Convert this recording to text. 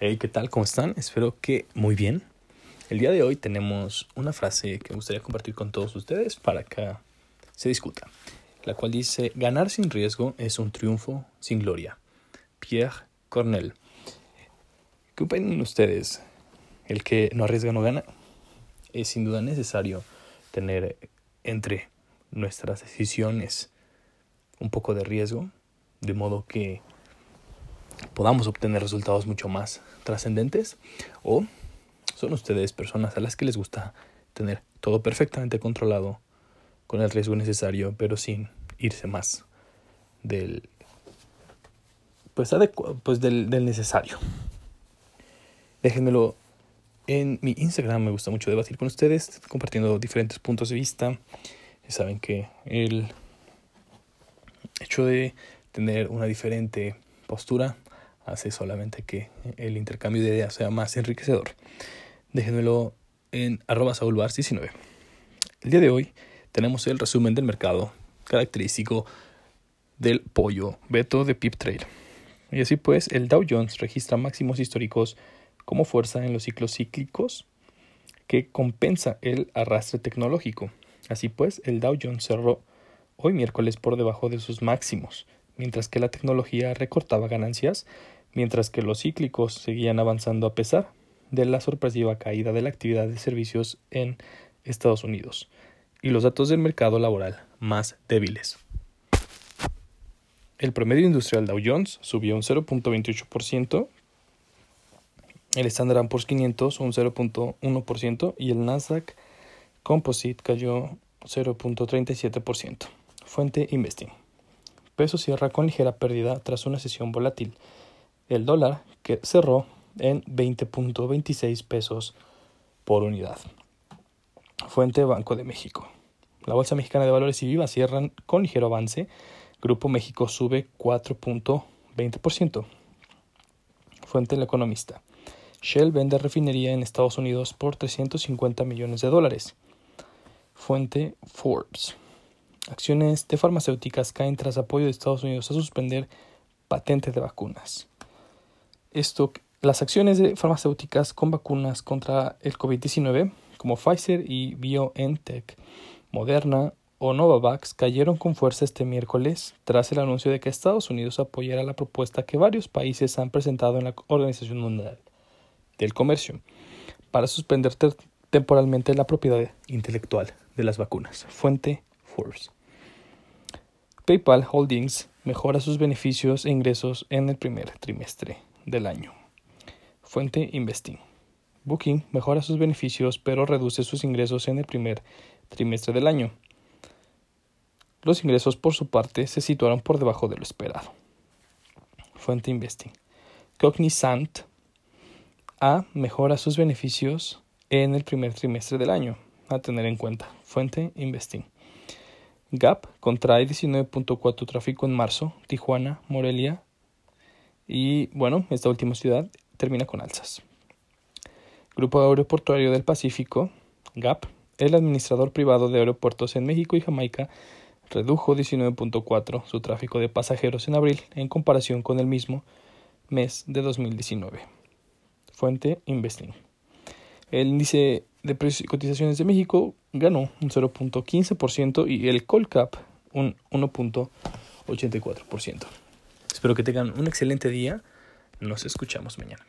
Hey, ¿qué tal? ¿Cómo están? Espero que muy bien. El día de hoy tenemos una frase que me gustaría compartir con todos ustedes para que se discuta, la cual dice, ganar sin riesgo es un triunfo sin gloria. Pierre Cornell. ¿Qué opinan ustedes? ¿El que no arriesga no gana? Es sin duda necesario tener entre nuestras decisiones un poco de riesgo, de modo que podamos obtener resultados mucho más trascendentes o son ustedes personas a las que les gusta tener todo perfectamente controlado con el riesgo necesario pero sin irse más del pues, pues del, del necesario. Déjenmelo en mi Instagram me gusta mucho debatir con ustedes compartiendo diferentes puntos de vista. Saben que el hecho de tener una diferente postura hace solamente que el intercambio de ideas sea más enriquecedor. Déjenmelo en arroba 19 El día de hoy tenemos el resumen del mercado característico del pollo Beto de Pip Trade. Y así pues, el Dow Jones registra máximos históricos como fuerza en los ciclos cíclicos que compensa el arrastre tecnológico. Así pues, el Dow Jones cerró hoy miércoles por debajo de sus máximos, mientras que la tecnología recortaba ganancias mientras que los cíclicos seguían avanzando a pesar de la sorpresiva caída de la actividad de servicios en Estados Unidos y los datos del mercado laboral más débiles. El promedio industrial Dow Jones subió un 0.28%, el Standard Poor's 500 un 0.1% y el Nasdaq Composite cayó 0.37%. Fuente Investing. Peso cierra con ligera pérdida tras una sesión volátil el dólar que cerró en 20.26 pesos por unidad. Fuente Banco de México. La Bolsa Mexicana de Valores y Viva cierran con ligero avance. Grupo México sube 4.20%. Fuente El Economista. Shell vende refinería en Estados Unidos por 350 millones de dólares. Fuente Forbes. Acciones de farmacéuticas caen tras apoyo de Estados Unidos a suspender patentes de vacunas esto, las acciones de farmacéuticas con vacunas contra el COVID-19, como Pfizer y BioNTech, Moderna o Novavax, cayeron con fuerza este miércoles tras el anuncio de que Estados Unidos apoyará la propuesta que varios países han presentado en la Organización Mundial del Comercio para suspender temporalmente la propiedad intelectual de las vacunas. Fuente Forbes. PayPal Holdings mejora sus beneficios e ingresos en el primer trimestre del año. Fuente Investing. Booking mejora sus beneficios pero reduce sus ingresos en el primer trimestre del año. Los ingresos por su parte se situaron por debajo de lo esperado. Fuente Investing. Cognizant A mejora sus beneficios en el primer trimestre del año. A tener en cuenta. Fuente Investing. Gap contrae 19.4 tráfico en marzo. Tijuana, Morelia, y bueno, esta última ciudad termina con alzas. Grupo Aeroportuario del Pacífico, GAP, el administrador privado de aeropuertos en México y Jamaica, redujo 19.4 su tráfico de pasajeros en abril en comparación con el mismo mes de 2019. Fuente Investing. El índice de precios y cotizaciones de México ganó un 0.15% y el Colcap un 1.84%. Espero que tengan un excelente día. Nos escuchamos mañana.